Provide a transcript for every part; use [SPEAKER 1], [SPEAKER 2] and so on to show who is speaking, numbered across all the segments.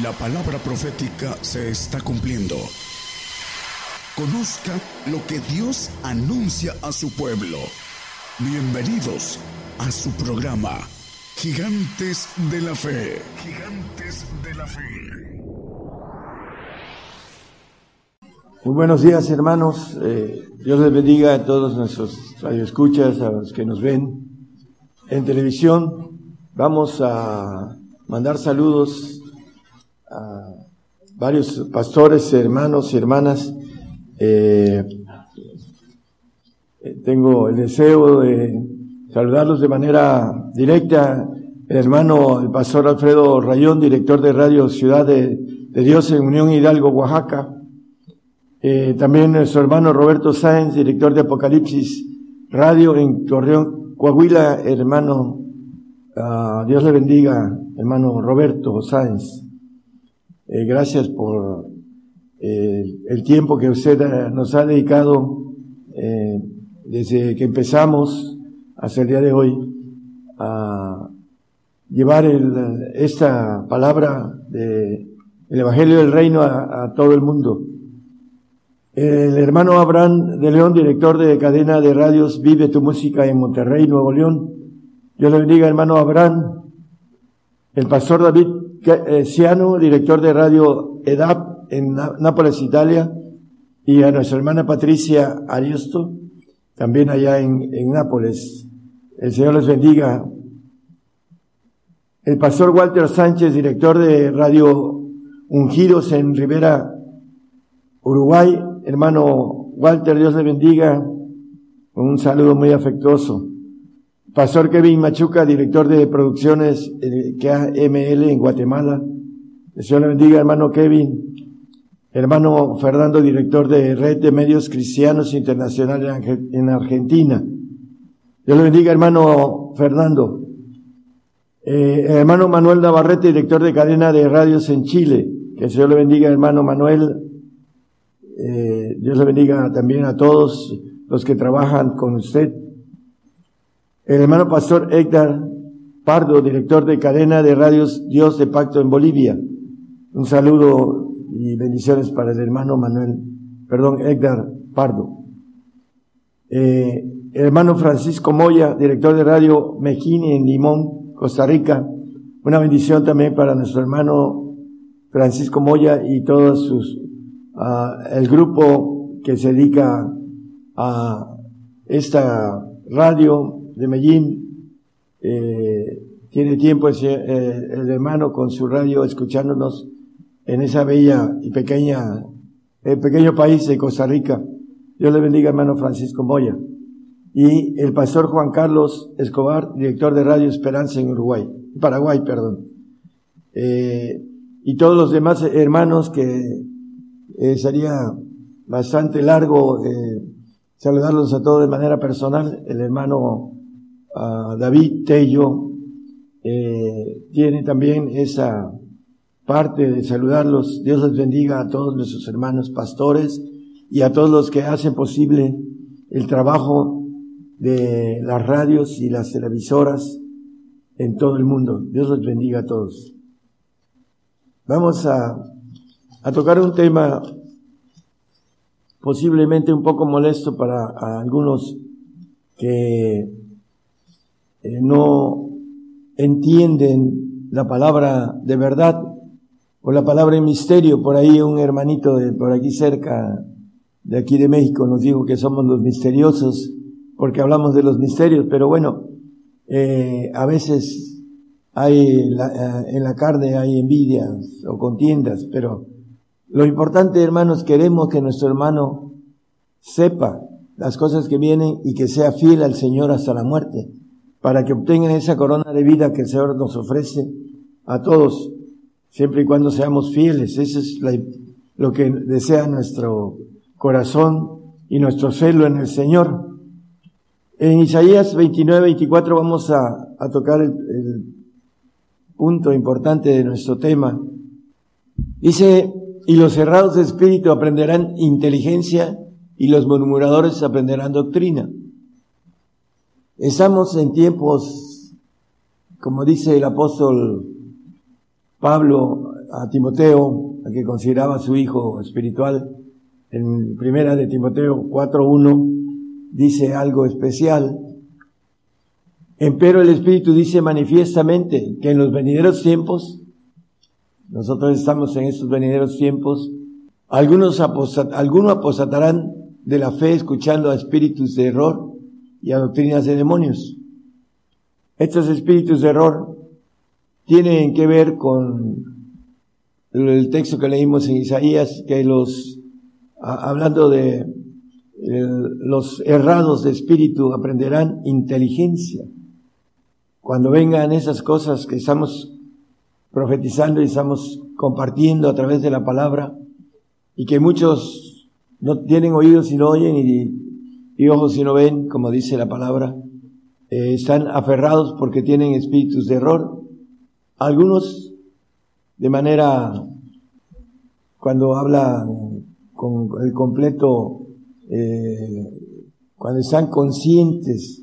[SPEAKER 1] La palabra profética se está cumpliendo. Conozca lo que Dios anuncia a su pueblo. Bienvenidos a su programa, Gigantes de la Fe. Gigantes de la Fe.
[SPEAKER 2] Muy buenos días, hermanos. Eh, Dios les bendiga a todos nuestros radioescuchas, a los que nos ven en televisión. Vamos a mandar saludos a varios pastores, hermanos y hermanas. Eh, eh, tengo el deseo de saludarlos de manera directa. El hermano, el pastor Alfredo Rayón, director de Radio Ciudad de, Dios en Unión Hidalgo, Oaxaca. Eh, también nuestro hermano Roberto Sáenz, director de Apocalipsis Radio en Torreón, Coahuila, hermano Ah, Dios le bendiga, hermano Roberto Sáenz. Eh, gracias por eh, el tiempo que usted eh, nos ha dedicado desde que empezamos hasta el día de hoy a llevar esta palabra del Evangelio del Reino a, a todo el mundo. El hermano Abraham de León, director de cadena de radios Vive tu Música en Monterrey, Nuevo León, Dios le bendiga, hermano Abraham, el pastor David eh, Ciano, director de radio EDAP en Nápoles, Italia, y a nuestra hermana Patricia Ariosto, también allá en, Nápoles. El Señor les bendiga. El pastor Walter Sánchez, director de Radio Ungidos en Rivera, Uruguay. Hermano Walter, Dios le bendiga. Un saludo muy afectuoso. Pastor Kevin Machuca, director de producciones eh, KML en Guatemala. Señor le bendiga, hermano Kevin. Hermano Fernando, director de Red de Medios Cristianos Internacionales en Argentina. Dios le bendiga, hermano Fernando. Eh, hermano Manuel Navarrete, director de cadena de radios en Chile. Que el Señor le bendiga, hermano Manuel. Eh, Dios le bendiga también a todos los que trabajan con usted. El hermano pastor Edgar Pardo, director de cadena de radios Dios de Pacto en Bolivia. Un saludo y bendiciones para el hermano Manuel, perdón, Edgar Pardo. Eh, el hermano Francisco Moya, director de radio Mejini en Limón, Costa Rica. Una bendición también para nuestro hermano Francisco Moya y todos sus, uh, el grupo que se dedica a esta radio de Medellín, eh, tiene tiempo eh, el hermano con su radio escuchándonos en esa bella y pequeña, el pequeño país de Costa Rica. Dios le bendiga, hermano Francisco Moya. Y el pastor Juan Carlos Escobar, director de Radio Esperanza en Uruguay, Paraguay, perdón. Eh, y todos los demás hermanos que sería bastante largo saludarlos a todos de manera personal. El hermano David Tello eh, tiene también esa parte de saludarlos. Dios les bendiga a todos nuestros hermanos pastores y a todos los que hacen posible el trabajo de las radios y las televisoras en todo el mundo. Dios les bendiga a todos. Vamos a tocar un tema posiblemente un poco molesto para algunos que eh, no entienden la palabra de verdad o la palabra en misterio. Por ahí un hermanito de por aquí cerca, de aquí de México, nos dijo que somos los misteriosos porque hablamos de los misterios, pero bueno, eh, a veces hay eh, en la carne hay envidias o contiendas, pero lo importante, hermanos, queremos que nuestro hermano sepa las cosas que vienen y que sea fiel al Señor hasta la muerte para que obtengan esa corona de vida que el Señor nos ofrece a todos, siempre y cuando seamos fieles. Eso es lo que desea nuestro corazón y nuestro celo en el Señor. En Isaías 29, 24 vamos a, tocar el, el punto importante de nuestro tema. Dice, y los cerrados de espíritu aprenderán inteligencia y los murmuradores aprenderán doctrina. Estamos en tiempos, como dice el apóstol Pablo a Timoteo, a que consideraba su hijo espiritual, en primera de Timoteo 4.1, dice algo especial. Empero el Espíritu dice manifiestamente que en los venideros tiempos, nosotros estamos en estos venideros tiempos, algunos, algunos apostatarán de la fe escuchando a espíritus de error y a doctrinas de demonios. Estos espíritus de error tienen que ver con el texto que leímos en Isaías, que los, hablando de los errados de espíritu aprenderán inteligencia. Cuando vengan esas cosas que estamos profetizando y estamos compartiendo a través de la palabra, y que muchos no tienen oídos y no oyen y, ojos y no ven, como dice la palabra, eh, están aferrados porque tienen espíritus de error. Algunos de manera, cuando habla con el completo, eh, cuando están conscientes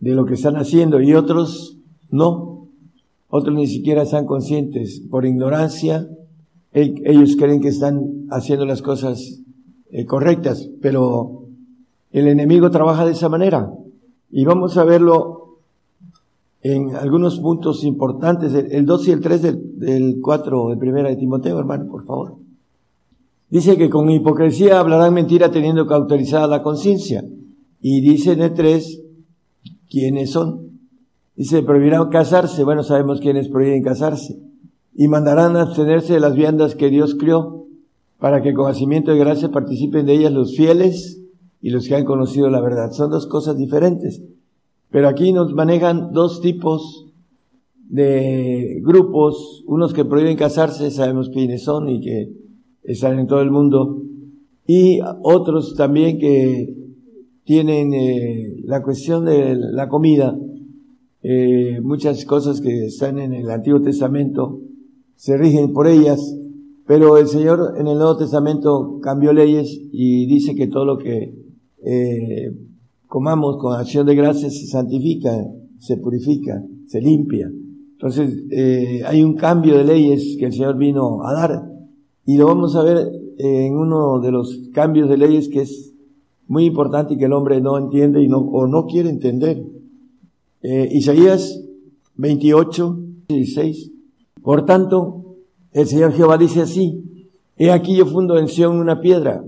[SPEAKER 2] de lo que están haciendo y otros no, otros ni siquiera están conscientes por ignorancia, ellos creen que están haciendo las cosas eh, correctas, pero el enemigo trabaja de esa manera y vamos a verlo en algunos puntos importantes, el 2 y el 3 del, del 4 de primera de Timoteo, hermano, por favor. Dice que con hipocresía hablarán mentira teniendo cauterizada la conciencia. Y dice en el 3, ¿quiénes son? Dice, prohibirán casarse. Bueno, sabemos quiénes prohíben casarse. Y mandarán abstenerse de las viandas que Dios crió, para que con hacimiento de gracia participen de ellas los fieles y los que han conocido la verdad. Son dos cosas diferentes. Pero aquí nos manejan dos tipos de grupos, unos que prohíben casarse, sabemos quiénes son y que están en todo el mundo, y otros también que tienen eh, la cuestión de la comida, eh, muchas cosas que están en el Antiguo Testamento se rigen por ellas, pero el Señor en el Nuevo Testamento cambió leyes y dice que todo lo que eh, comamos con acción de gracias se santifica, se purifica, se limpia. Entonces, eh, hay un cambio de leyes que el Señor vino a dar y lo vamos a ver en uno de los cambios de leyes que es muy importante y que el hombre no entiende y no, o no quiere entender. Eh, Isaías 28, 16. Por tanto, el Señor Jehová dice así, he aquí yo fundo en Sion una piedra,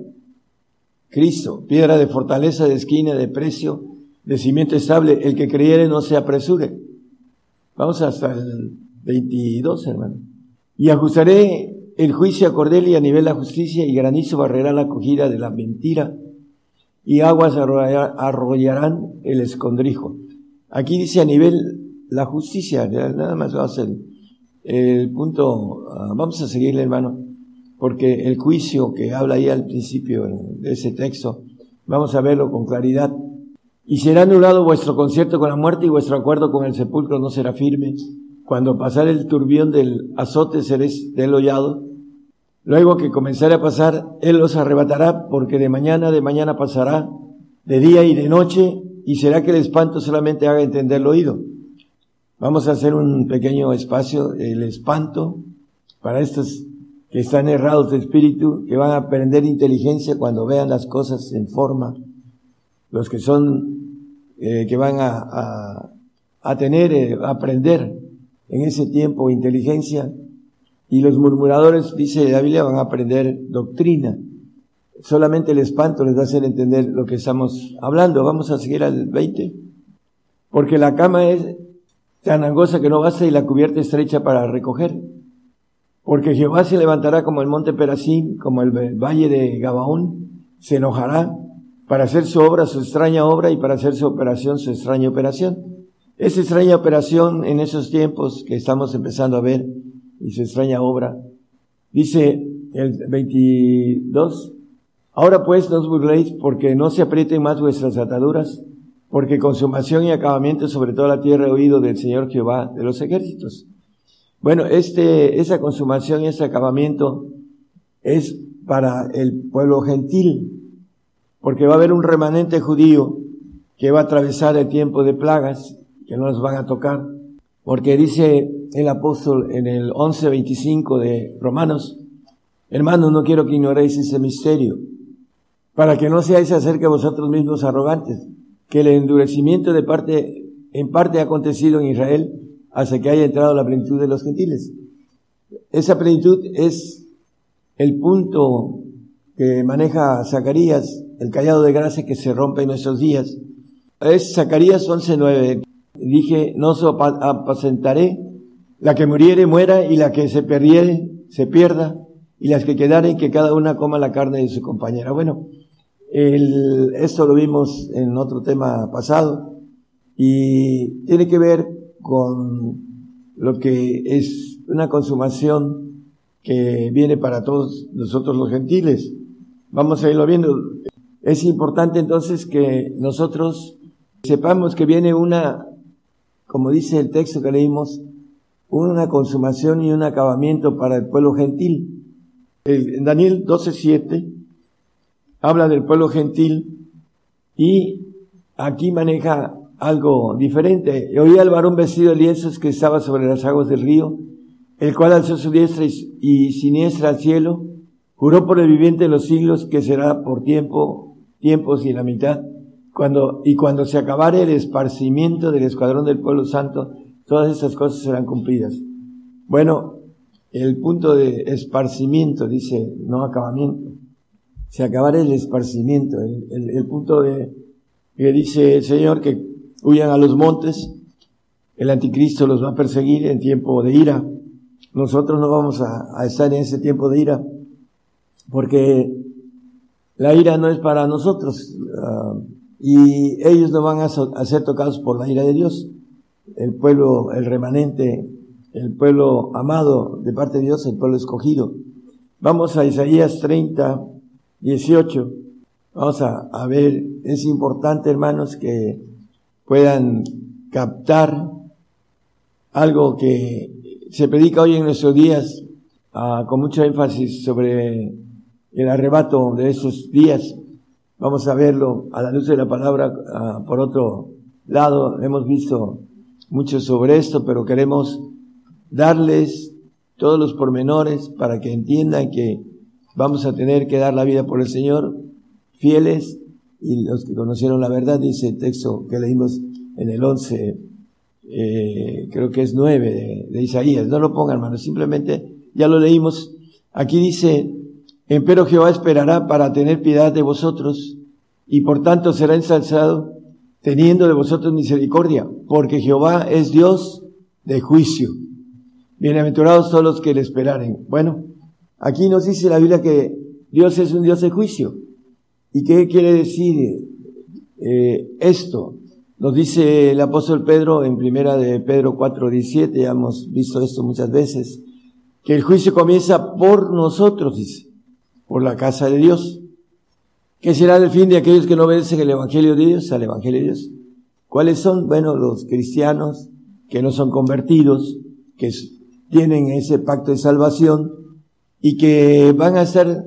[SPEAKER 2] Cristo, piedra de fortaleza, de esquina, de precio, de cimiento estable, el que creyere no se apresure. Vamos hasta el 22, hermano. Y ajustaré el juicio a Cordelia a nivel la justicia y granizo barrerá la acogida de la mentira y aguas arrollarán el escondrijo. Aquí dice a nivel la justicia, nada más va a ser el punto, ah, vamos a seguirle hermano porque el juicio que habla ahí al principio de ese texto, vamos a verlo con claridad. Y será anulado vuestro concierto con la muerte y vuestro acuerdo con el sepulcro no será firme. Cuando pasare el turbión del azote seréis delollado. Luego que comenzare a pasar, Él los arrebatará porque de mañana, de mañana pasará, de día y de noche, y será que el espanto solamente haga entender el oído. Vamos a hacer un pequeño espacio, el espanto, para estos que están errados de espíritu, que van a aprender inteligencia cuando vean las cosas en forma, los que son, eh, que van a, a, tener, eh, a aprender en ese tiempo inteligencia, y los murmuradores, dice la Biblia, van a aprender doctrina. Solamente el espanto les va a hacer entender lo que estamos hablando. Vamos a seguir al 20. Porque la cama es tan angosta que no basta y la cubierta estrecha para recoger. Porque Jehová se levantará como el monte Perasín, como el valle de Gabaón, se enojará para hacer su obra, su extraña obra, y para hacer su operación, su extraña operación. Esa extraña operación en esos tiempos que estamos empezando a ver, y su extraña obra, dice el 22, ahora pues no os burléis porque no se aprieten más vuestras ataduras, porque consumación y acabamiento sobre toda la tierra he oído del Señor Jehová de los ejércitos. Bueno, este, esa consumación y ese acabamiento es para el pueblo gentil, porque va a haber un remanente judío que va a atravesar el tiempo de plagas que no nos van a tocar, porque dice el apóstol en el 11.25 de Romanos, hermanos, no quiero que ignoréis ese misterio, para que no seáis acerca de vosotros mismos arrogantes, que el endurecimiento de parte, en parte ha acontecido en Israel hasta que haya entrado la plenitud de los gentiles. Esa plenitud es el punto que maneja Zacarías, el callado de gracia que se rompe en nuestros días. Es Zacarías 11.9. Dije, no se apacentaré, la que muriere muera y la que se perdiere se pierda y las que quedaren que cada una coma la carne de su compañera. Bueno, el, esto lo vimos en otro tema pasado y tiene que ver con lo que es una consumación que viene para todos nosotros los gentiles. Vamos a irlo viendo. Es importante entonces que nosotros sepamos que viene una, como dice el texto que leímos, una consumación y un acabamiento para el pueblo gentil. En Daniel 12.7 habla del pueblo gentil y aquí maneja algo diferente. Oía al varón vestido de lienzos que estaba sobre las aguas del río, el cual alzó su diestra y siniestra al cielo, juró por el viviente de los siglos que será por tiempo, tiempos y la mitad, cuando, y cuando se acabare el esparcimiento del escuadrón del pueblo santo, todas esas cosas serán cumplidas. Bueno, el punto de esparcimiento, dice, no acabamiento se acabará el esparcimiento, el, punto de que dice el Señor que huyan a los montes, el anticristo los va a perseguir en tiempo de ira. Nosotros no vamos a, estar en ese tiempo de ira, porque la ira no es para nosotros, ah, y ellos no van a, a, ser tocados por la ira de Dios. El pueblo, el remanente, el pueblo amado de parte de Dios, el pueblo escogido. Vamos a Isaías 30, 18. Vamos a, ver, es importante hermanos que puedan captar algo que se predica hoy en nuestros días ah, con mucho énfasis sobre el arrebato de esos días. Vamos a verlo a la luz de la palabra. Ah, por otro lado, hemos visto mucho sobre esto, pero queremos darles todos los pormenores para que entiendan que vamos a tener que dar la vida por el Señor, fieles, y los que conocieron la verdad, dice el texto que leímos en el 11, eh, creo que es 9 de, Isaías, no lo pongan hermano, simplemente ya lo leímos. Aquí dice, empero Jehová esperará para tener piedad de vosotros, y por tanto será ensalzado, teniendo de vosotros misericordia, porque Jehová es Dios de juicio. Bienaventurados todos los que le esperaren. Bueno, Aquí nos dice la Biblia que Dios es un Dios de juicio. ¿Y qué quiere decir eh, esto? Nos dice el apóstol Pedro en primera de Pedro 4:17, ya hemos visto esto muchas veces, que el juicio comienza por nosotros, dice, por la casa de Dios. ¿Qué será el fin de aquellos que no obedecen el Evangelio de Dios, al Evangelio de Dios? ¿Cuáles son? Bueno, los cristianos que no son convertidos, que tienen ese pacto de salvación, y que van a estar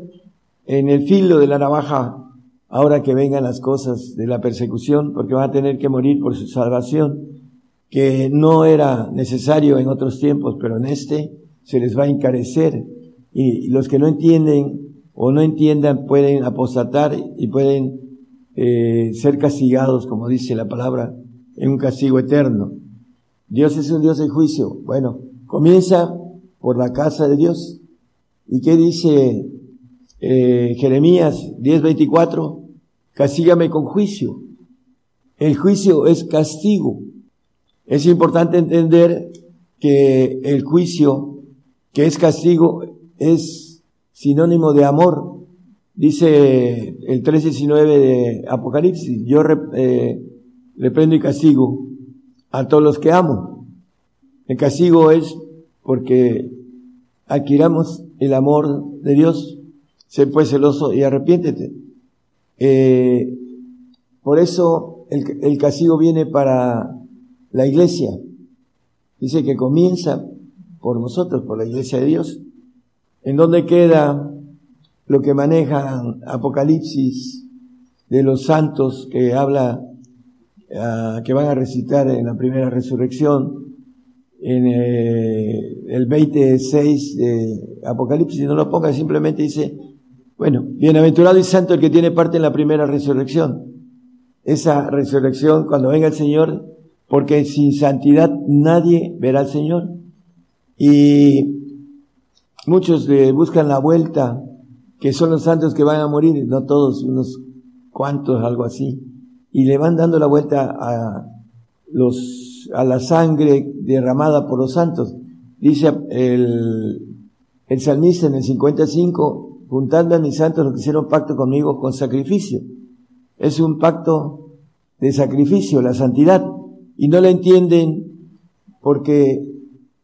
[SPEAKER 2] en el filo de la navaja ahora que vengan las cosas de la persecución, porque van a tener que morir por su salvación, que no era necesario en otros tiempos, pero en este se les va a encarecer. Y los que no entienden o no entiendan pueden apostatar y pueden eh, ser castigados, como dice la palabra, en un castigo eterno. Dios es un Dios de juicio. Bueno, comienza por la casa de Dios, ¿Y qué dice eh, Jeremías 10:24? Castígame con juicio. El juicio es castigo. Es importante entender que el juicio, que es castigo, es sinónimo de amor. Dice el 3.19 de Apocalipsis, yo eh, reprendo y castigo a todos los que amo. El castigo es porque adquiramos el amor de Dios, sé pues celoso y arrepiéntete. Eh, por eso el, el castigo viene para la iglesia. Dice que comienza por nosotros, por la iglesia de Dios. ¿En donde queda lo que maneja Apocalipsis de los santos que habla, ah, que van a recitar en la primera resurrección? en eh, el 26 de Apocalipsis, no lo ponga, simplemente dice, bueno, bienaventurado y santo el que tiene parte en la primera resurrección. Esa resurrección cuando venga el Señor, porque sin santidad nadie verá al Señor. Y muchos le buscan la vuelta, que son los santos que van a morir, no todos, unos cuantos, algo así. Y le van dando la vuelta a los, a la sangre derramada por los santos. Dice el, el salmista en el 55, juntando a mis santos los que hicieron pacto conmigo con sacrificio. Es un pacto de sacrificio, la santidad. Y no la entienden porque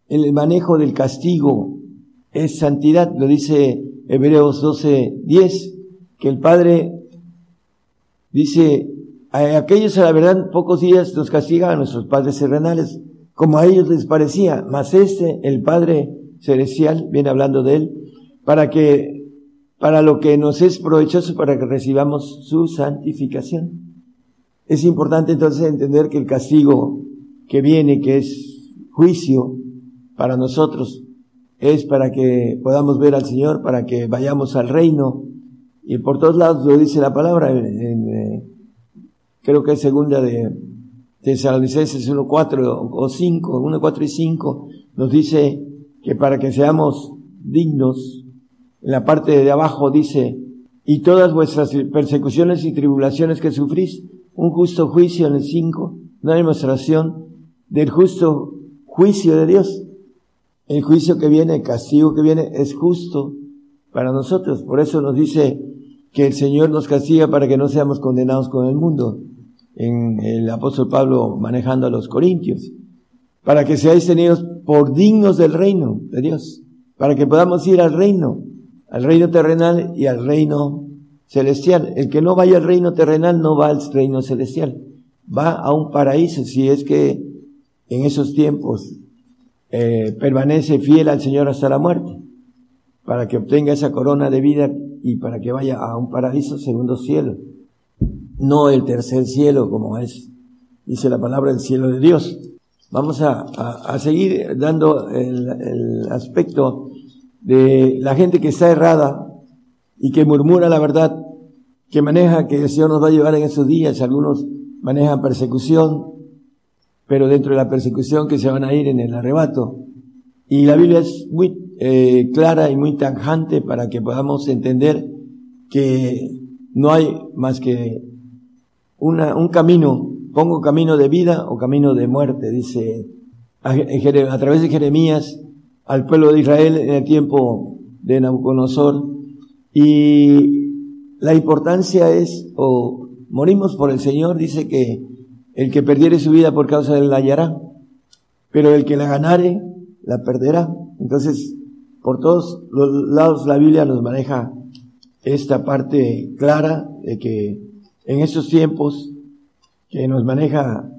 [SPEAKER 2] el manejo del castigo es santidad, lo dice Hebreos 12, 10, que el Padre dice, a aquellos a la verdad pocos días los castiga a nuestros padres terrenales, como a ellos les parecía, mas este, el Padre celestial, viene hablando de él, para que, para lo que nos es provechoso para que recibamos su santificación. Es importante entonces entender que el castigo que viene, que es juicio para nosotros, es para que podamos ver al Señor, para que vayamos al reino. Y por todos lados lo dice la palabra, en, eh, creo que es segunda de Tesalonicenses 1, 4 o 5, 1, 4 y 5, nos dice que para que seamos dignos, en la parte de abajo dice, y todas vuestras persecuciones y tribulaciones que sufrís, un justo juicio en el 5, una demostración del justo juicio de Dios. El juicio que viene, el castigo que viene es justo para nosotros. Por eso nos dice que el Señor nos castiga para que no seamos condenados con el mundo en el apóstol Pablo manejando a los corintios, para que seáis tenidos por dignos del reino de Dios, para que podamos ir al reino, al reino terrenal y al reino celestial. El que no vaya al reino terrenal no va al reino celestial, va a un paraíso si es que en esos tiempos eh, permanece fiel al Señor hasta la muerte, para que obtenga esa corona de vida y para que vaya a un paraíso segundo cielo no el tercer cielo como es, dice la palabra, el cielo de Dios. Vamos a, a, seguir dando el, el, aspecto de la gente que está errada y que murmura la verdad, que maneja que el Señor nos va a llevar en esos días. Algunos manejan persecución, pero dentro de la persecución que se van a ir en el arrebato. Y la Biblia es muy eh, clara y muy tanjante para que podamos entender que no hay más que una, un camino, pongo camino de vida o camino de muerte, dice a, a través de Jeremías al pueblo de Israel en el tiempo de Nabucodonosor. Y la importancia es, o morimos por el Señor, dice que el que perdiere su vida por causa de él la hallará, pero el que la ganare, la perderá. Entonces, por todos los lados la Biblia nos maneja esta parte clara de que en estos tiempos que nos maneja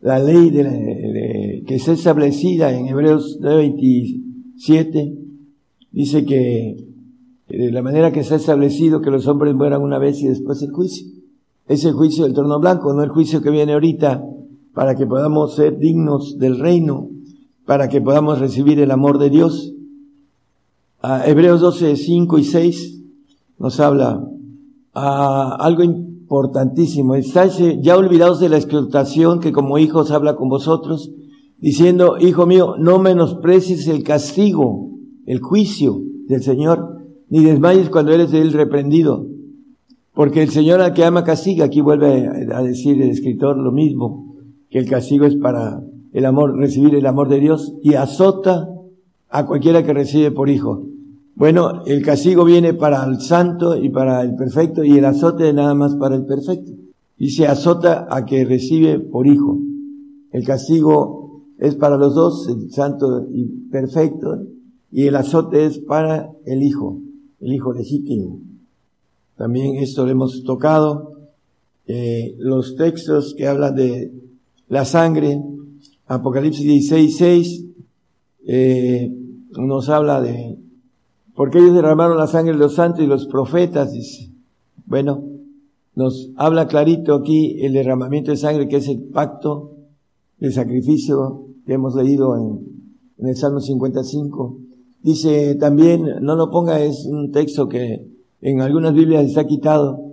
[SPEAKER 2] la ley de, que está establecida en Hebreos 27, dice que de la manera que está establecido que los hombres mueran una vez y después el juicio. Es el juicio del trono blanco, no el juicio que viene ahorita para que podamos ser dignos del reino, para que podamos recibir el amor de Dios. Hebreos 12, 5 y 6 nos habla a algo importantísimo. Estáis ya olvidados de la explotación que como hijos habla con vosotros, diciendo, hijo mío, no menosprecies el castigo, el juicio del Señor, ni desmayes cuando eres de él reprendido. Porque el Señor al que ama castiga, aquí vuelve a decir el escritor lo mismo, que el castigo es para el amor, recibir el amor de Dios, y azota a cualquiera que recibe por hijo. Bueno, el castigo viene para el santo y para el perfecto y el azote nada más para el perfecto. Y se azota a que recibe por hijo. El castigo es para los dos, el santo y perfecto, y el azote es para el hijo, el hijo legítimo. También esto lo hemos tocado. Eh, los textos que hablan de la sangre, Apocalipsis 16, 6, eh, nos habla de porque ellos derramaron la sangre de los santos y los profetas, dice. Bueno, nos habla clarito aquí el derramamiento de sangre, que es el pacto de sacrificio que hemos leído en el Salmo 55. Dice también, no lo ponga, es un texto que en algunas Biblias está quitado.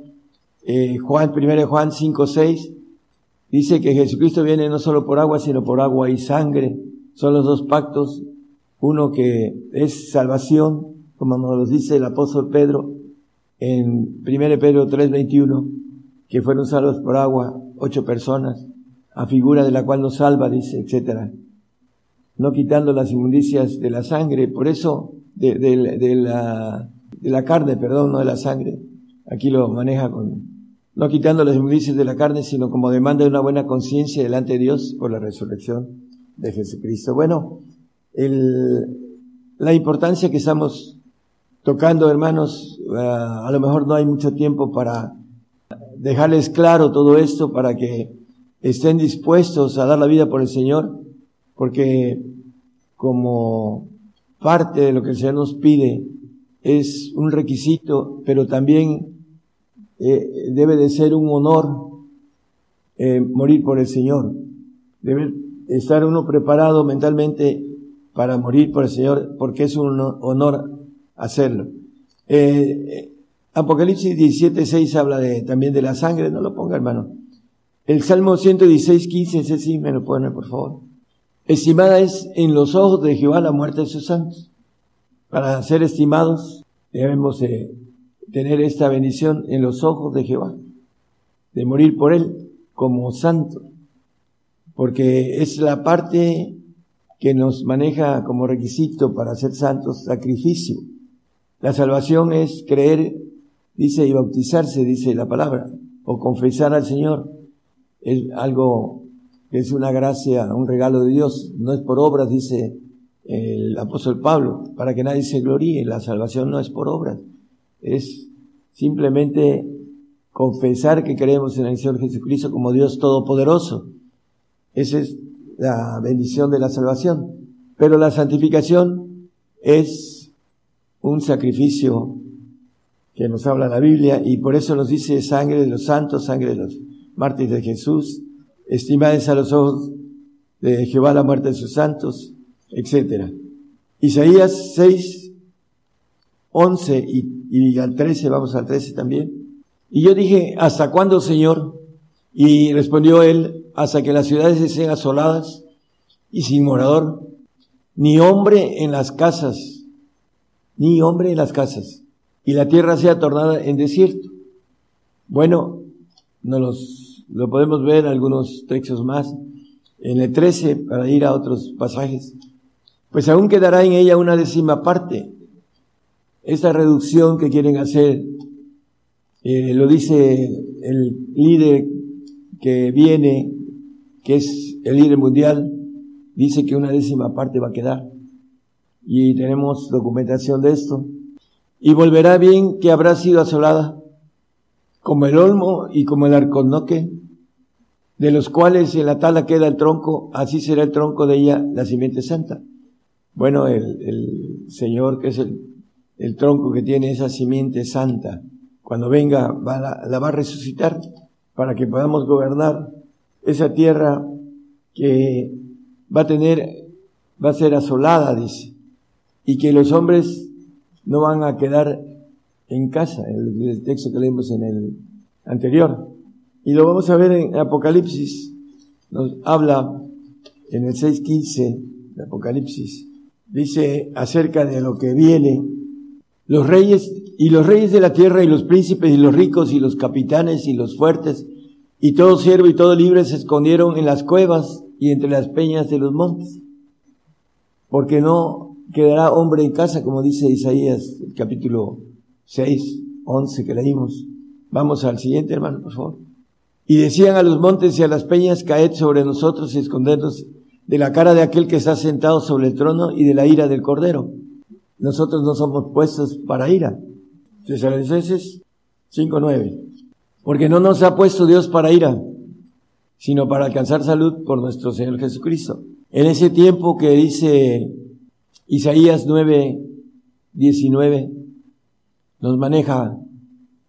[SPEAKER 2] Eh, Juan, 1 Juan 5, 6, dice que Jesucristo viene no solo por agua, sino por agua y sangre. Son los dos pactos. Uno que es salvación, como nos dice el apóstol Pedro en 1 Pedro 3, 21, que fueron salvos por agua ocho personas, a figura de la cual nos salva, dice, etcétera no quitando las inmundicias de la sangre, por eso, de, la, de la carne, perdón, no de la sangre. Aquí lo maneja con, no quitando las inmundicias de la carne, sino como demanda de una buena conciencia delante de Dios por la resurrección de Jesucristo. Bueno, el, la importancia que estamos tocando, hermanos, uh, a lo mejor no hay mucho tiempo para dejarles claro todo esto, para que estén dispuestos a dar la vida por el Señor, porque como parte de lo que el Señor nos pide es un requisito, pero también eh, debe de ser un honor eh, morir por el Señor. Debe estar uno preparado mentalmente para morir por el Señor, porque es un honor hacerlo. Eh, Apocalipsis 17, habla de, también de la sangre, no lo ponga hermano. El Salmo 116, 15, ese sí me lo pone, por favor. Estimada es en los ojos de Jehová la muerte de sus santos. Para ser estimados debemos tener esta bendición en los ojos de Jehová, de morir por Él como santo, porque es la parte que nos maneja como requisito para ser santos, sacrificio. La salvación es creer, dice, y bautizarse, dice la palabra, o confesar al Señor. Es algo es una gracia, un regalo de Dios, no es por obras, dice el apóstol Pablo, para que nadie se gloríe, la salvación no es por obras, es simplemente confesar que creemos en el Señor Jesucristo como Dios Todopoderoso. Esa es la bendición de la salvación. Pero la santificación es un sacrificio que nos habla la Biblia y por eso nos dice sangre de los santos, sangre de los mártires de Jesús, estimadas a los ojos de Jehová la muerte de sus santos, etc. Isaías 6, 11 y, y al 13, vamos al 13 también. Y yo dije, ¿hasta cuándo, Señor? Y respondió él, hasta que las ciudades sean asoladas y sin morador, ni hombre en las casas, ni hombre en las casas, y la tierra sea tornada en desierto. Bueno, no los lo podemos ver algunos textos más. En el 13, para ir a otros pasajes. Pues aún quedará en ella una décima parte. Esta reducción que quieren hacer, eh, lo dice el líder que viene, que es el líder mundial, dice que una décima parte va a quedar. Y tenemos documentación de esto. Y volverá bien que habrá sido asolada como el olmo y como el arconoque, de los cuales en la tala queda el tronco, así será el tronco de ella la simiente santa. Bueno, el, Señor, que es el, tronco que tiene esa simiente santa, cuando venga la va a resucitar para que podamos gobernar esa tierra que va a tener, va a ser asolada, dice, y que los hombres no van a quedar en casa, el, texto que leímos en el anterior. Y lo vamos a ver en Apocalipsis, nos habla en el 6.15 de Apocalipsis, dice acerca de lo que viene, los reyes y los reyes de la tierra y los príncipes y los ricos y los capitanes y los fuertes y todo siervo y todo libre se escondieron en las cuevas y entre las peñas de los montes, porque no quedará hombre en casa, como dice Isaías, el capítulo 6, 11 que leímos. Vamos al siguiente, hermano, por favor. Y decían a los montes y a las peñas, caed sobre nosotros y escondernos de la cara de aquel que está sentado sobre el trono y de la ira del cordero. Nosotros no somos puestos para ira. Tesalonicenses 5.9. Porque no nos ha puesto Dios para ira, sino para alcanzar salud por nuestro Señor Jesucristo. En ese tiempo que dice Isaías 9, 19, nos maneja.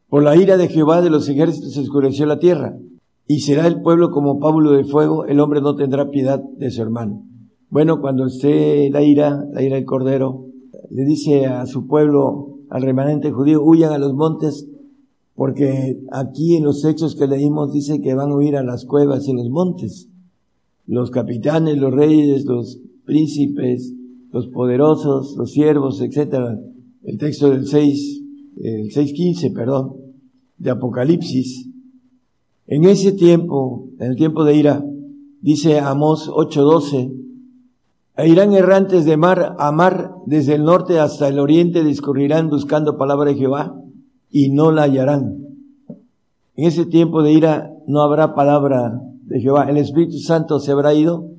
[SPEAKER 2] Por la ira de Jehová de los ejércitos se oscureció la tierra, y será el pueblo como pábulo de fuego, el hombre no tendrá piedad de su hermano. Bueno, cuando esté la ira, la ira del Cordero, le dice a su pueblo, al remanente judío, huyan a los montes, porque aquí en los hechos que leímos dice que van a huir a las cuevas y los montes. Los capitanes, los reyes, los príncipes, los poderosos, los siervos, etcétera. El texto del 6, el 6.15, perdón, de Apocalipsis. En ese tiempo, en el tiempo de ira, dice Amós 8.12, e irán errantes de mar a mar, desde el norte hasta el oriente discurrirán buscando palabra de Jehová y no la hallarán. En ese tiempo de ira no habrá palabra de Jehová. El Espíritu Santo se habrá ido.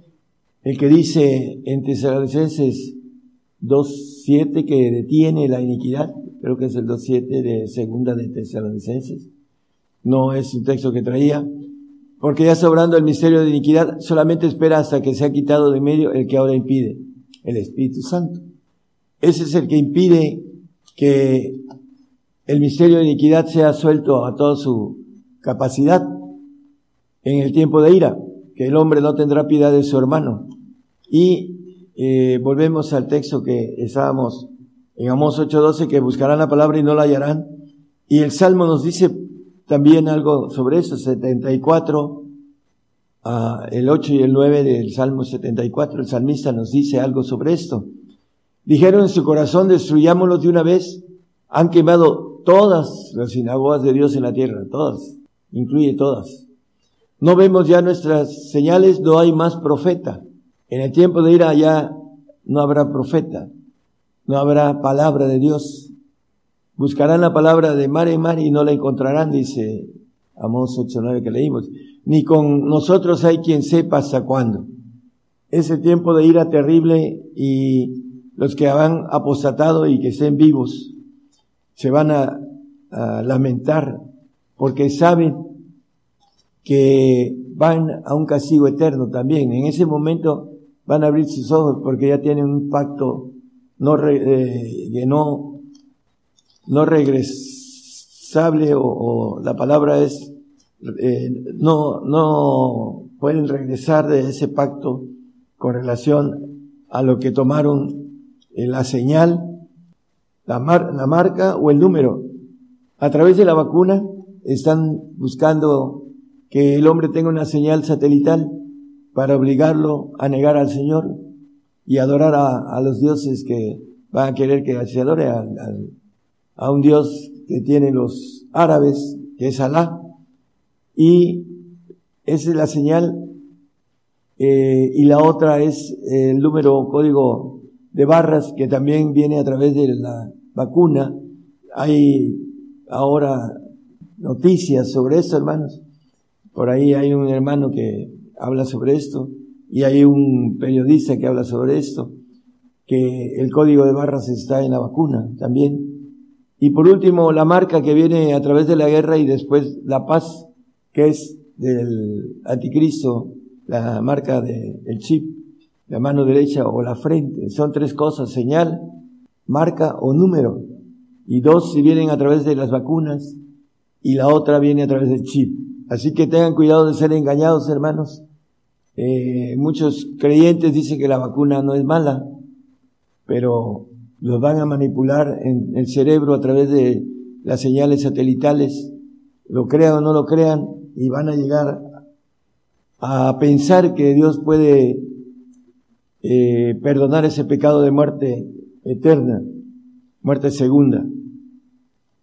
[SPEAKER 2] El que dice en Tesalonicenses 2.7 que detiene la iniquidad, creo que es el 2.7 de segunda de Tesalonicenses. No es un texto que traía porque ya sobrando el misterio de iniquidad, solamente espera hasta que se ha quitado de medio el que ahora impide, el Espíritu Santo. Ese es el que impide que el misterio de iniquidad sea suelto a toda su capacidad en el tiempo de ira, que el hombre no tendrá piedad de su hermano. Y eh, volvemos al texto que estábamos en Amós 8:12, que buscarán la palabra y no la hallarán. Y el Salmo nos dice también algo sobre eso, 74, ah, el 8 y el 9 del Salmo 74, el salmista nos dice algo sobre esto. Dijeron en su corazón, destruyámoslo de una vez. Han quemado todas las sinagogas de Dios en la tierra, todas, incluye todas. No vemos ya nuestras señales, no hay más profeta. En el tiempo de ira ya no habrá profeta, no habrá palabra de Dios. Buscarán la palabra de mar en mar y no la encontrarán, dice Amós 8.9 que leímos. Ni con nosotros hay quien sepa hasta cuándo. Ese tiempo de ira terrible y los que han apostatado y que estén vivos se van a, a lamentar porque saben que van a un castigo eterno también. En ese momento van a abrir sus ojos porque ya tienen un pacto no, eh, que no no regresable o, la palabra es eh, no no pueden regresar de ese pacto con relación a lo que tomaron en la señal, la, la marca o el número. A través de la vacuna están buscando que el hombre tenga una señal satelital para obligarlo a negar al Señor y adorar a, los dioses que van a querer que se adore a un Dios que tienen los árabes, que es Alá, y esa es la señal, eh, y la otra es el número código de barras que también viene a través de la vacuna. Hay ahora noticias sobre eso, hermanos. Por ahí hay un hermano que habla sobre esto y hay un periodista que habla sobre esto, que el código de barras está en la vacuna también. Y por último, la marca que viene a través de la guerra y después la paz, que es del anticristo, la marca del chip, la mano derecha o la frente. Son tres cosas, señal, marca o número. Y dos si vienen a través de las vacunas y la otra viene a través del chip. Así que tengan cuidado de ser engañados, hermanos. Eh, muchos creyentes dicen que la vacuna no es mala, pero los van a manipular en el cerebro a través de las señales satelitales, lo crean o no lo crean, y van a llegar a pensar que Dios puede eh, perdonar ese pecado de muerte eterna, muerte segunda.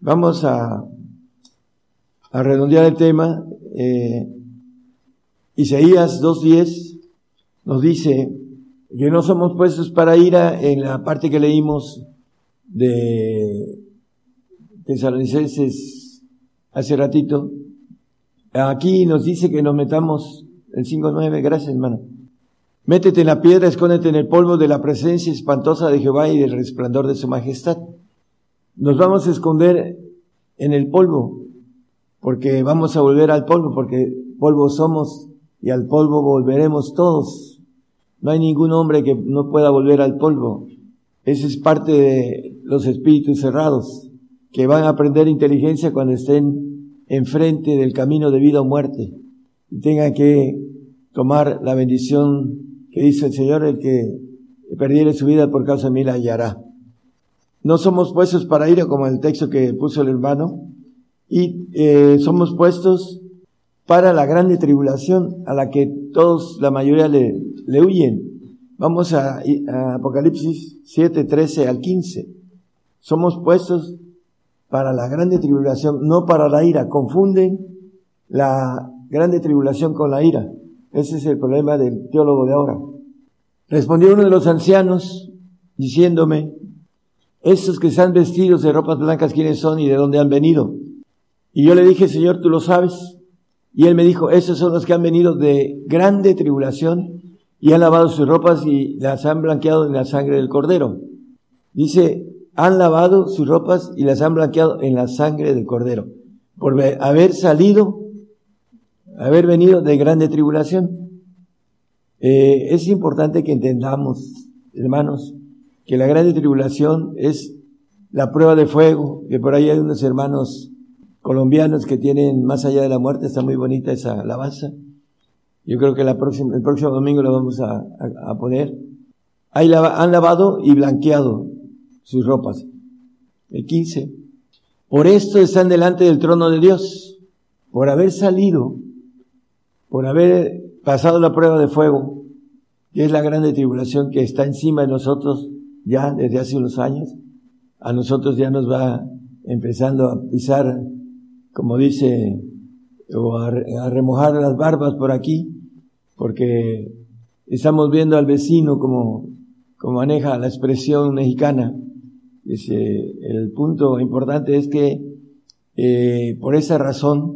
[SPEAKER 2] Vamos a, a redondear el tema. Eh, Isaías 2.10 nos dice, que no somos puestos para ira en la parte que leímos de Tesalonicenses hace ratito. Aquí nos dice que nos metamos el 5.9, gracias hermano. Métete en la piedra, escóndete en el polvo de la presencia espantosa de Jehová y del resplandor de su majestad. Nos vamos a esconder en el polvo, porque vamos a volver al polvo, porque polvo somos y al polvo volveremos todos. No hay ningún hombre que no pueda volver al polvo. Esa es parte de los espíritus cerrados, que van a aprender inteligencia cuando estén enfrente del camino de vida o muerte y tengan que tomar la bendición que dice el Señor, el que perdiere su vida por causa de mí la hallará. No somos puestos para ir como el texto que puso el hermano, y eh, somos puestos para la grande tribulación a la que todos, la mayoría le, le huyen. Vamos a, a Apocalipsis 7, 13 al 15. Somos puestos para la grande tribulación, no para la ira. Confunden la grande tribulación con la ira. Ese es el problema del teólogo de ahora. Respondió uno de los ancianos diciéndome, esos que están vestidos de ropas blancas, ¿quiénes son y de dónde han venido? Y yo le dije, Señor, tú lo sabes. Y él me dijo, esos son los que han venido de grande tribulación y han lavado sus ropas y las han blanqueado en la sangre del cordero. Dice, han lavado sus ropas y las han blanqueado en la sangre del cordero. Por haber salido, haber venido de grande tribulación. Eh, es importante que entendamos, hermanos, que la grande tribulación es la prueba de fuego, que por ahí hay unos hermanos colombianos que tienen más allá de la muerte, está muy bonita esa alabanza. Yo creo que la próxima, el próximo domingo la vamos a, a, poner. Ahí han lavado y blanqueado sus ropas. El 15. Por esto están delante del trono de Dios, por haber salido, por haber pasado la prueba de fuego, que es la grande tribulación que está encima de nosotros ya desde hace unos años, a nosotros ya nos va empezando a pisar como dice, o a, remojar las barbas por aquí, porque estamos viendo al vecino como, como maneja la expresión mexicana. Ese, el punto importante es que eh, por esa razón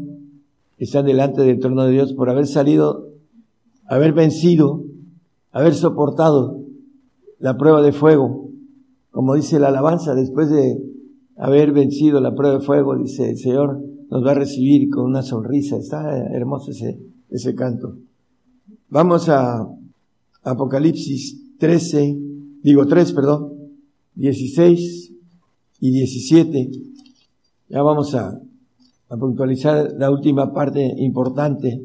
[SPEAKER 2] están delante del trono de Dios por haber salido, haber vencido, haber soportado la prueba de fuego, como dice la alabanza, después de haber vencido la prueba de fuego, dice el Señor, nos va a recibir con una sonrisa. Está hermoso ese, ese canto. Vamos a Apocalipsis 13, digo 3, perdón, 16 y 17. Ya vamos a, a puntualizar la última parte importante.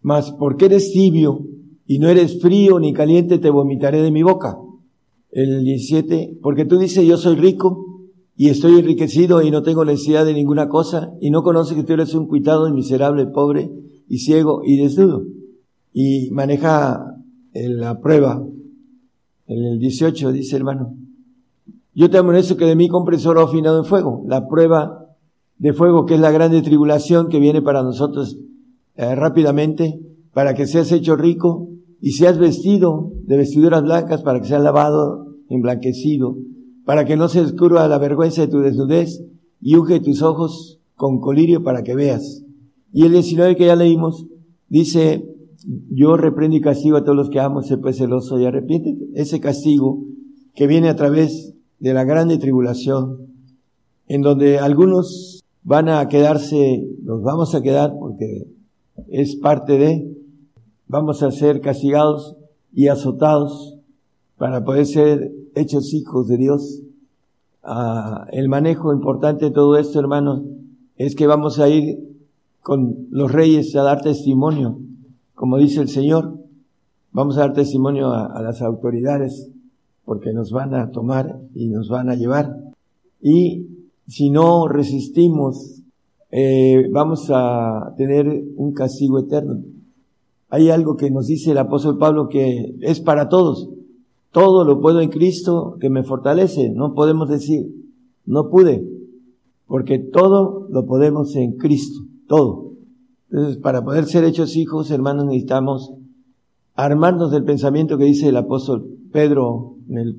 [SPEAKER 2] Mas, porque eres tibio y no eres frío ni caliente, te vomitaré de mi boca. El 17, porque tú dices, yo soy rico y estoy enriquecido y no tengo necesidad de ninguna cosa y no conoce que tú eres un cuitado y miserable, pobre y ciego y desnudo. Y maneja la prueba. En el 18 dice hermano, yo te amonesto que de mí compres oro afinado en fuego. La prueba de fuego que es la grande tribulación que viene para nosotros eh, rápidamente para que seas hecho rico y seas vestido de vestiduras blancas para que seas lavado, emblanquecido para que no se descubra la vergüenza de tu desnudez y unge tus ojos con colirio para que veas. Y el 19 que ya leímos dice, yo reprendo y castigo a todos los que amo, sé pues celoso y arrepiéntete. Ese castigo que viene a través de la grande tribulación, en donde algunos van a quedarse, los vamos a quedar porque es parte de, vamos a ser castigados y azotados para poder ser hechos hijos de Dios. Ah, el manejo importante de todo esto, hermanos, es que vamos a ir con los reyes a dar testimonio, como dice el Señor. Vamos a dar testimonio a, las autoridades porque nos van a tomar y nos van a llevar. Y si no resistimos, eh, vamos a tener un castigo eterno. Hay algo que nos dice el apóstol Pablo que es para todos. Todo lo puedo en Cristo que me fortalece. No podemos decir, no pude, porque todo lo podemos en Cristo, todo. Entonces, para poder ser hechos hijos, hermanos, necesitamos armarnos del pensamiento que dice el apóstol Pedro en el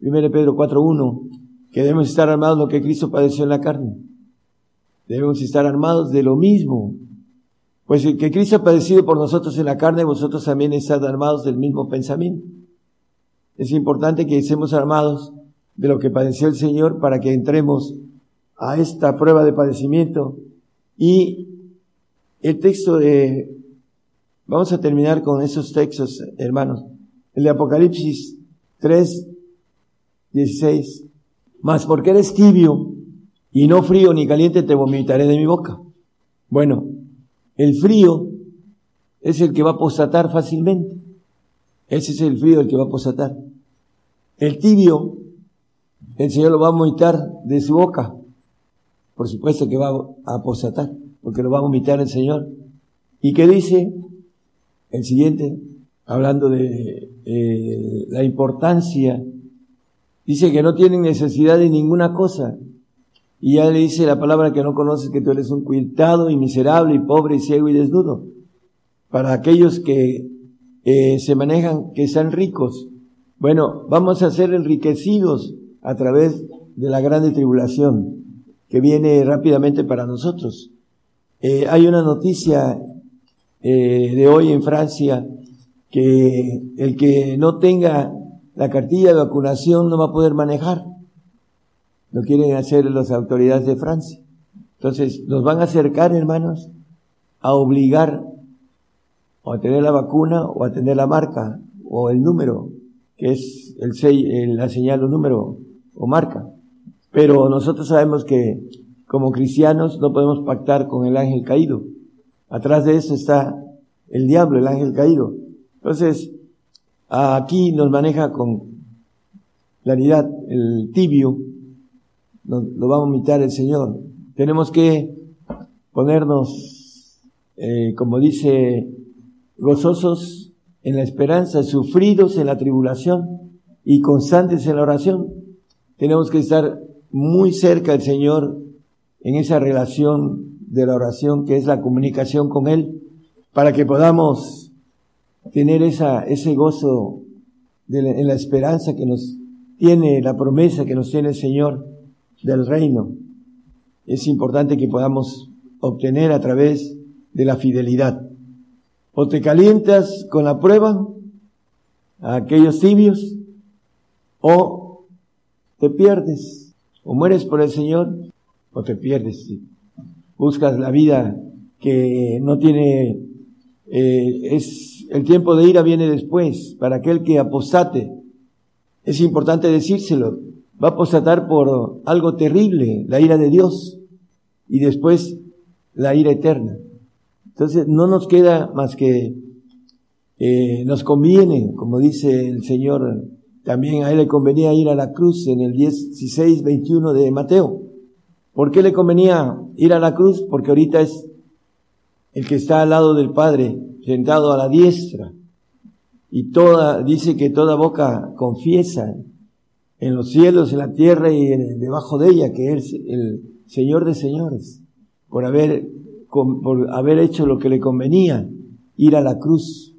[SPEAKER 2] 1 Pedro 4.1, que debemos estar armados lo que Cristo padeció en la carne. Debemos estar armados de lo mismo. Pues que Cristo ha padecido por nosotros en la carne, vosotros también estad armados del mismo pensamiento. Es importante que estemos armados de lo que padeció el Señor para que entremos a esta prueba de padecimiento. Y el texto de, vamos a terminar con esos textos, hermanos. El de Apocalipsis 3, 16. Mas porque eres tibio y no frío ni caliente, te vomitaré de mi boca. Bueno, el frío es el que va a apostatar fácilmente. Ese es el frío el que va a apostatar. El tibio, el Señor lo va a vomitar de su boca. Por supuesto que va a apostatar, porque lo va a vomitar el Señor. ¿Y qué dice? El siguiente, hablando de eh, la importancia, dice que no tienen necesidad de ninguna cosa. Y ya le dice la palabra que no conoces que tú eres un cuitado y miserable y pobre y ciego y desnudo. Para aquellos que eh, se manejan, que están ricos. Bueno, vamos a ser enriquecidos a través de la grande tribulación que viene rápidamente para nosotros. Eh, hay una noticia eh, de hoy en Francia que el que no tenga la cartilla de vacunación no va a poder manejar. Lo quieren hacer las autoridades de Francia. Entonces, nos van a acercar, hermanos, a obligar o a tener la vacuna o a tener la marca o el número, que es el, la señal o número o marca. Pero nosotros sabemos que como cristianos no podemos pactar con el ángel caído. Atrás de eso está el diablo, el ángel caído. Entonces, aquí nos maneja con claridad el tibio, lo va a vomitar el Señor. Tenemos que ponernos, eh, como dice, gozosos en la esperanza, sufridos en la tribulación y constantes en la oración. Tenemos que estar muy cerca del Señor en esa relación de la oración que es la comunicación con Él, para que podamos tener esa, ese gozo en la esperanza que nos tiene, la promesa que nos tiene el Señor del reino. Es importante que podamos obtener a través de la fidelidad. O te calientas con la prueba a aquellos tibios, o te pierdes, o mueres por el Señor, o te pierdes. Buscas la vida que no tiene, eh, es, el tiempo de ira viene después, para aquel que apostate. Es importante decírselo, va a apostatar por algo terrible, la ira de Dios, y después la ira eterna. Entonces no nos queda más que eh, nos conviene, como dice el Señor, también a él le convenía ir a la cruz en el 16, 21 de Mateo. ¿Por qué le convenía ir a la cruz? Porque ahorita es el que está al lado del Padre, sentado a la diestra. Y toda, dice que toda boca confiesa en los cielos, en la tierra y debajo de ella, que es el Señor de señores, por haber, por haber hecho lo que le convenía, ir a la cruz.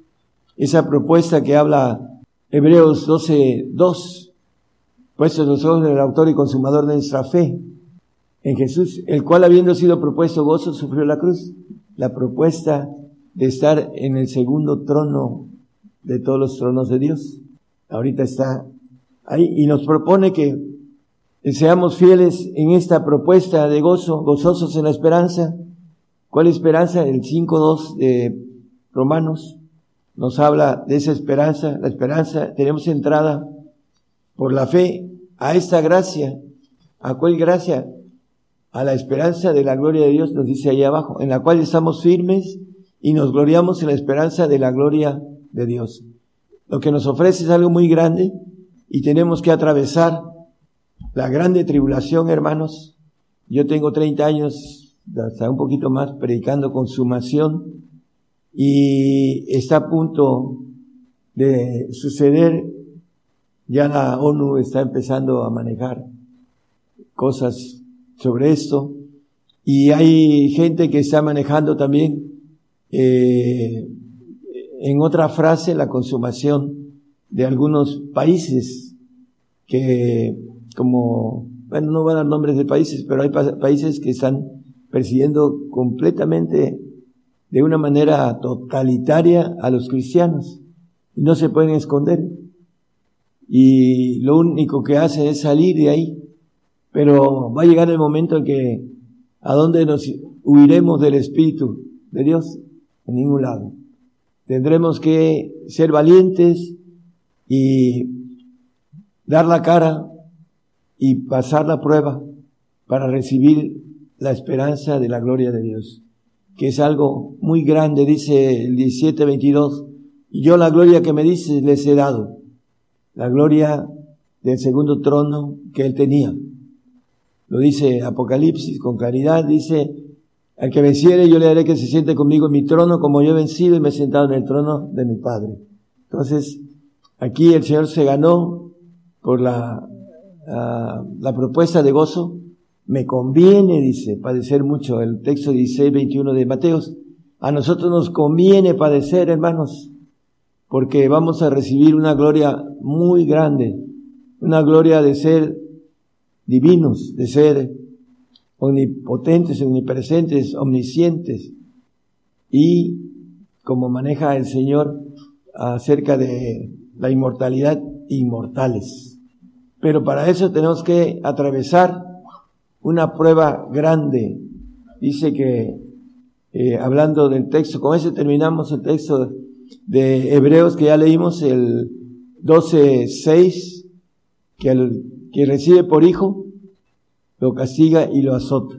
[SPEAKER 2] Esa propuesta que habla Hebreos 12, 2, puestos los ojos del autor y consumador de nuestra fe, en Jesús, el cual habiendo sido propuesto gozo, sufrió la cruz. La propuesta de estar en el segundo trono de todos los tronos de Dios. Ahorita está ahí y nos propone que seamos fieles en esta propuesta de gozo, gozosos en la esperanza. ¿Cuál esperanza? El 5.2 de Romanos nos habla de esa esperanza. La esperanza, tenemos entrada por la fe a esta gracia. ¿A cuál gracia? a la esperanza de la gloria de Dios, nos dice ahí abajo, en la cual estamos firmes y nos gloriamos en la esperanza de la gloria de Dios. Lo que nos ofrece es algo muy grande y tenemos que atravesar la grande tribulación, hermanos. Yo tengo 30 años, hasta un poquito más, predicando consumación y está a punto de suceder. Ya la ONU está empezando a manejar cosas sobre esto. Y hay gente que está manejando también, eh, en otra frase, la consumación de algunos países que, como, bueno, no voy a dar nombres de países, pero hay países que están persiguiendo completamente de una manera totalitaria a los cristianos no se pueden esconder. Y lo único que hacen es salir de ahí pero va a llegar el momento en que a dónde nos huiremos del Espíritu de Dios, en ningún lado. Tendremos que ser valientes y dar la cara y pasar la prueba para recibir la esperanza de la gloria de Dios, que es algo muy grande, dice el 17:22, Y yo la gloria que me dices les he dado, la gloria del segundo trono que él tenía. Lo dice Apocalipsis con claridad, dice, al que venciere yo le haré que se siente conmigo en mi trono como yo he vencido y me he sentado en el trono de mi Padre. Entonces, aquí el Señor se ganó por la, la propuesta de gozo. Me conviene, dice, padecer mucho. El texto 16, 21 de Mateos. A nosotros nos conviene padecer, hermanos, porque vamos a recibir una gloria muy grande, una gloria de ser divinos, de ser omnipotentes, omnipresentes, omniscientes. Y como maneja el Señor acerca de la inmortalidad, inmortales. Pero para eso tenemos que atravesar una prueba grande. Dice que, eh, hablando del texto, con ese terminamos el texto de Hebreos que ya leímos, el 12.6, que el que recibe por hijo, lo castiga y lo azota.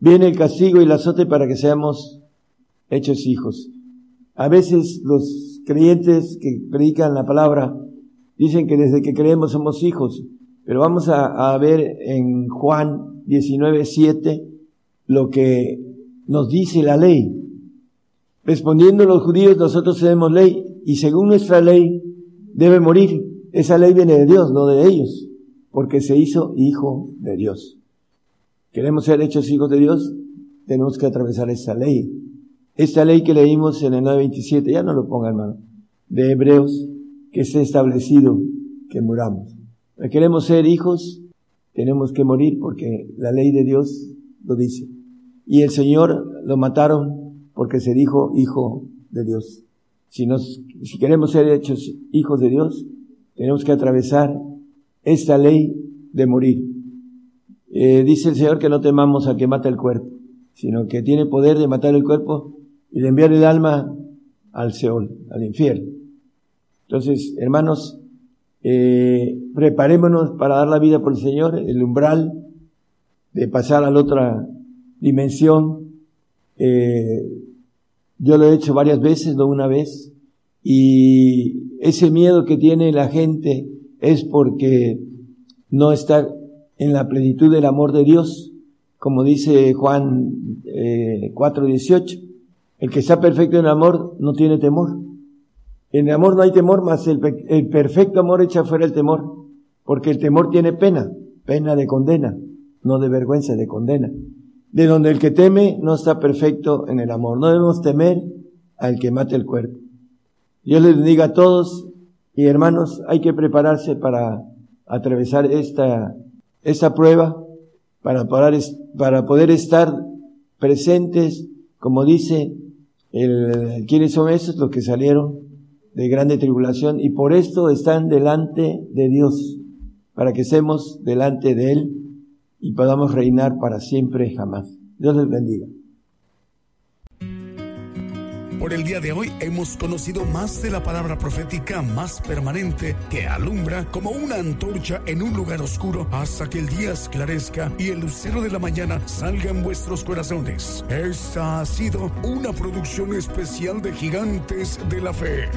[SPEAKER 2] Viene el castigo y el azote para que seamos hechos hijos. A veces los creyentes que predican la palabra dicen que desde que creemos somos hijos, pero vamos a, ver en Juan 19.7 lo que nos dice la ley. Respondiendo los judíos, nosotros tenemos ley y según nuestra ley debe morir. Esa ley viene de Dios, no de ellos, porque se hizo hijo de Dios queremos ser hechos hijos de Dios, tenemos que atravesar esta ley. Esta ley que leímos en el 927, ya no lo ponga hermano, de Hebreos, que está establecido que muramos. Queremos ser hijos, tenemos que morir porque la ley de Dios lo dice. Y el Señor lo mataron porque se dijo hijo de Dios. Si, nos, si queremos ser hechos hijos de Dios, tenemos que atravesar esta ley de morir. Eh, dice el Señor que no temamos a que mata el cuerpo, sino que tiene poder de matar el cuerpo y de enviar el alma al Seol, al infierno. Entonces, hermanos, eh, preparémonos para dar la vida por el Señor, el umbral de pasar a la otra dimensión. Eh, yo lo he hecho varias veces, no una vez, y ese miedo que tiene la gente es porque no está en la plenitud del amor de Dios, como dice Juan eh, 4:18. El que está perfecto en amor no tiene temor. En el amor no hay temor, más el, el perfecto amor echa fuera el temor, porque el temor tiene pena, pena de condena, no de vergüenza, de condena. De donde el que teme no está perfecto en el amor. No debemos temer al que mate el cuerpo. Dios les diga a todos y hermanos, hay que prepararse para atravesar esta esa prueba para, para poder estar presentes, como dice, el, ¿quiénes son esos? Los que salieron de grande tribulación y por esto están delante de Dios, para que estemos delante de Él y podamos reinar para siempre jamás. Dios les bendiga.
[SPEAKER 1] Por el día de hoy hemos conocido más de la palabra profética más permanente que alumbra como una antorcha en un lugar oscuro hasta que el día esclarezca y el lucero de la mañana salga en vuestros corazones. Esta ha sido una producción especial de Gigantes de la Fe.